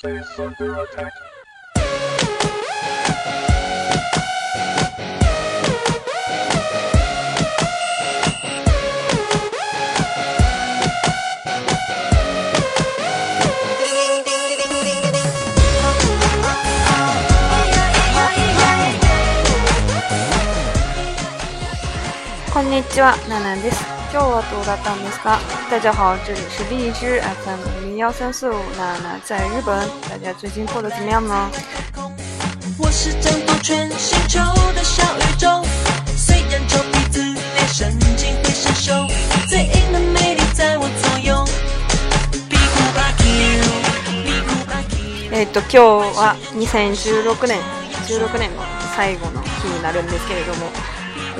こんにちは、ナナです。大家好，这里是荔枝 FM 五零幺三四五娜娜在日本，大家最近过得怎么样呢？我是星球的小宇宙，虽然臭鼻子、神经会生锈，硬的在我左右。えっと今日は2016年、16年の最後の日になるんですけれども。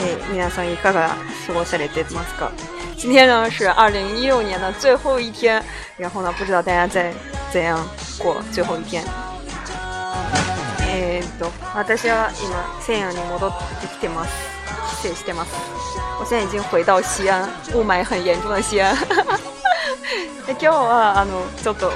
え皆さんいかが過ごされてますか？今天呢是二零一六年的最后一天，然后呢，不知道大家在怎样过最后一天。えっと私は今西安に戻ってきてます。してます。我现在已经回到西安，雾霾很严重的西安。今日はあのちょっと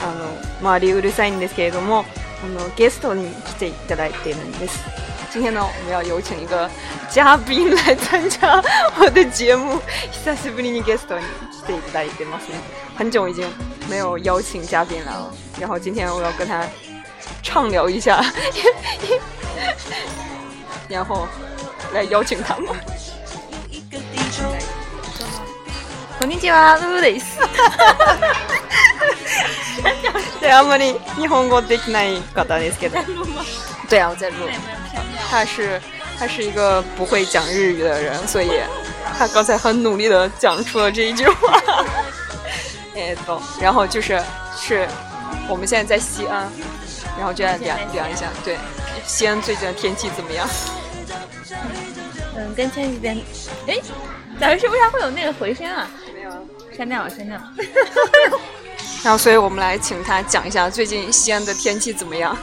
あの周りうるさいんですけれども、あのゲストに来ていただいているんです。今天呢，我们要有请一个嘉宾来参加我的节目。久しぶりにゲストに来ていただいてますね。很久已经没有邀请嘉宾来了，然后今天我要跟他畅聊一下，然后来邀请他们。こんにちは、です。あんまり日本語できない方ですけど。对啊，我在录。他是他是一个不会讲日语的人，所以他刚才很努力的讲出了这一句话。哎，走，然后就是是，我们现在在西安，然后就来量量一下，对，西安最近的天气怎么样？嗯，跟天气边，哎，咱们是不是会有那个回声啊？没有，删掉，了，删掉。然后，所以我们来请他讲一下最近西安的天气怎么样。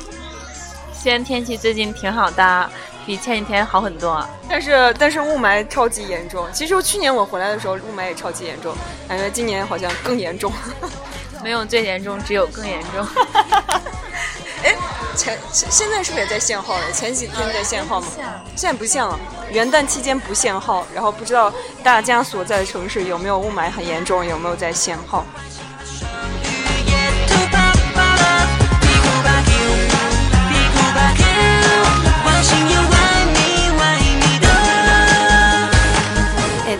西安天气最近挺好的，比前几天好很多。但是，但是雾霾超级严重。其实去年我回来的时候，雾霾也超级严重，感觉今年好像更严重。没有最严重，只有更严重。哎，前现在是不是也在限号了？前几天在限号吗？现在不限了，元旦期间不限号。然后不知道大家所在的城市有没有雾霾很严重，有没有在限号？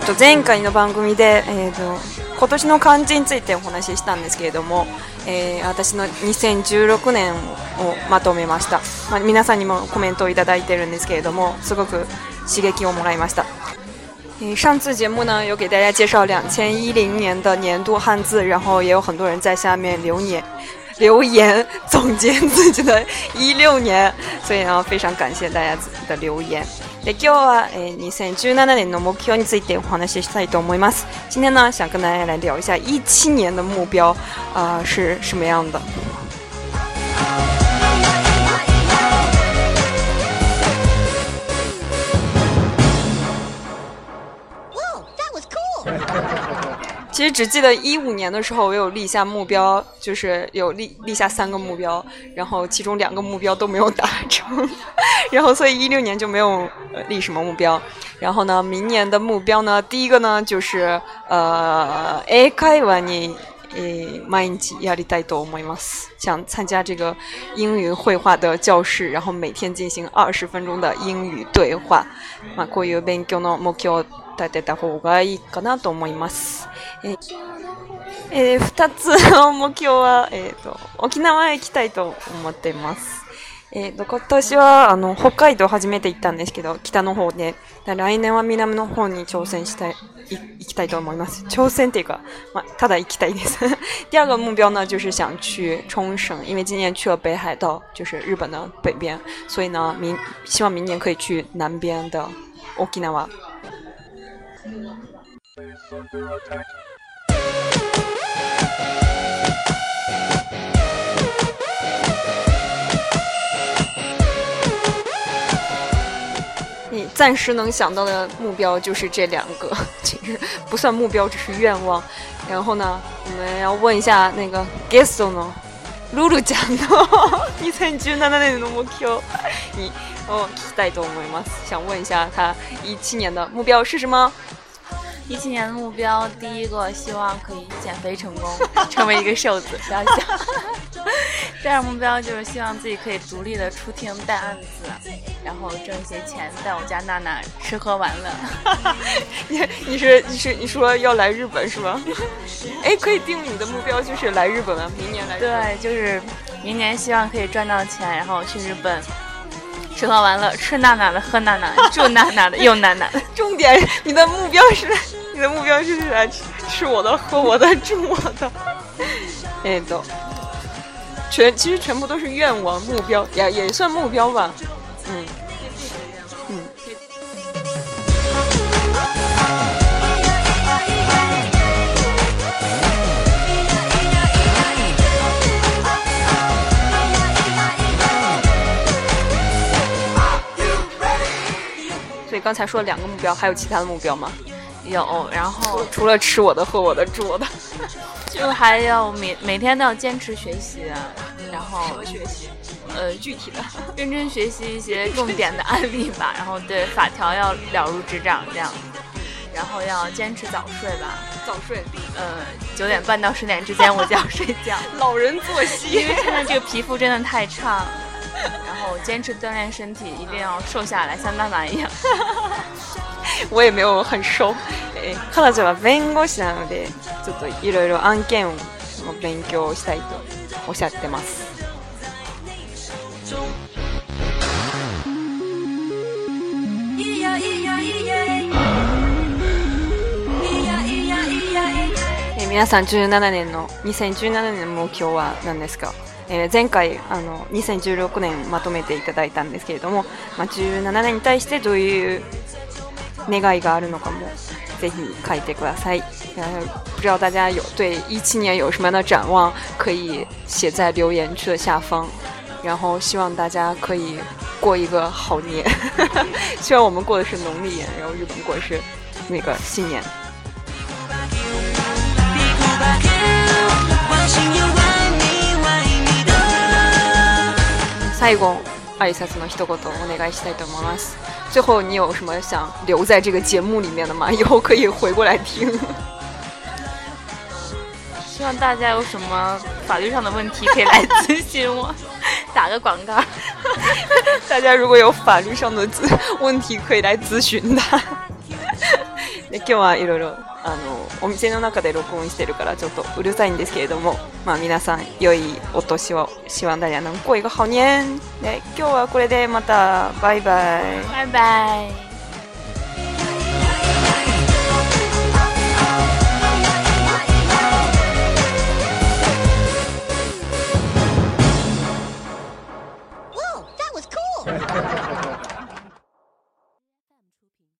と前回の番組で、えーと、今年の漢字についてお話ししたんですけれども、えー、私の2016年をまとめました、まあ、皆さんにもコメントをいただいてるんですけれどもすごく刺激をもらいました。上次节目呢，有给大家介绍两千一零年的年度汉字，然后也有很多人在下面留言留言总结自己的一六年，所以呢，非常感谢大家的留言。で今日は、えー、2017年の目標についてお話ししたいと思います。今日呢，想跟大家来聊一下17年の目標啊、呃、是什么样的。w h o that was cool. 其实只记得一五年的时候，我有立下目标，就是有立立下三个目标，然后其中两个目标都没有达成，然后所以一六年就没有立什么目标，然后呢，明年的目标呢，第一个呢就是呃，哎，开万年诶，满级压力带多没吗？想参加这个英语绘画的教室，然后每天进行二十分钟的英语对话，嘛，关于研究的目标。立てた方がいいかなと思います。ええー、2つの目標は、えっ、ー、と、沖縄へ行きたいと思っています。えっ、ー、と、今年は、あの、北海道初めて行ったんですけど、北の方で、来年は南の方に挑戦したい、行きたいと思います。挑戦っていうか、まあ、ただ行きたいです。第二个目標呢，就是想去冲绳，因为今年去了北海道，就是日本的北边，所以呢，明希望明年可以去南边的沖縄。你暂时能想到的目标就是这两个，其实不算目标，只是愿望。然后呢，我们要问一下那个 Gaston。露露酱，的，你曾经的那年的目标，你哦，带动我们吗？想问一下，他一七年的目标是什么？一七年的目标，第一个希望可以减肥成功，成为一个瘦子，不要笑。第二个目标就是希望自己可以独立的出庭带案子。然后挣一些钱，带我家娜娜吃喝玩乐。你 你是你是你说要来日本是吧？哎，可以定你的目标就是来日本吗？明年来。对，就是明年希望可以赚到钱，然后去日本吃喝玩乐，吃娜娜的，喝娜娜的，住娜娜的，用娜娜的。重点，你的目标是你的目标就是来吃我的、喝我的、住我的。哎，走。全其实全部都是愿望目标，也也算目标吧。所以刚才说了两个目标，还有其他的目标吗？有，然后除了吃我的、喝我的、住我的，就还要每每天都要坚持学习，然后学习。呃，具体的，认真学习一些重点的案例吧，然后对法条要了如指掌这样然后要坚持早睡吧，早睡，呃，九点半到十点之间我就要睡觉，老人作息，因为现在这个皮肤真的太差，然后坚持锻炼身体，一定要瘦下来，像娜娜一样，我也没有很瘦，看到这里，我想的，ちょっといろいろ案件を勉強したいとおっしゃってます。皆さん17年の2017年の目標は何ですか、えー、前回あの2016年まとめていただいたんですけれども、まあ、17年に対してどういう願いがあるのかもぜひ書いてください。呃，不知道大家有对一七年有什么样的展望，可以写在留言区的下方。然后希望大家可以过一个好年，希望我们过的是农历年，然后日本过的是那个新年。最后，哎，说的一句话，我拜拜。最后，你有什么想留在这个节目里面的吗？以后可以回过来听。希望大家有什么法律上的问题可以来咨询我。打个广告，大家如果有法律上的问题可以来咨询他。你叫我一六六。あのお店の中で録音してるからちょっとうるさいんですけれども、まあ、皆さん良いお年をしわんだりゃの声がはにゃんで今日はこれでまたバイバイバイバイ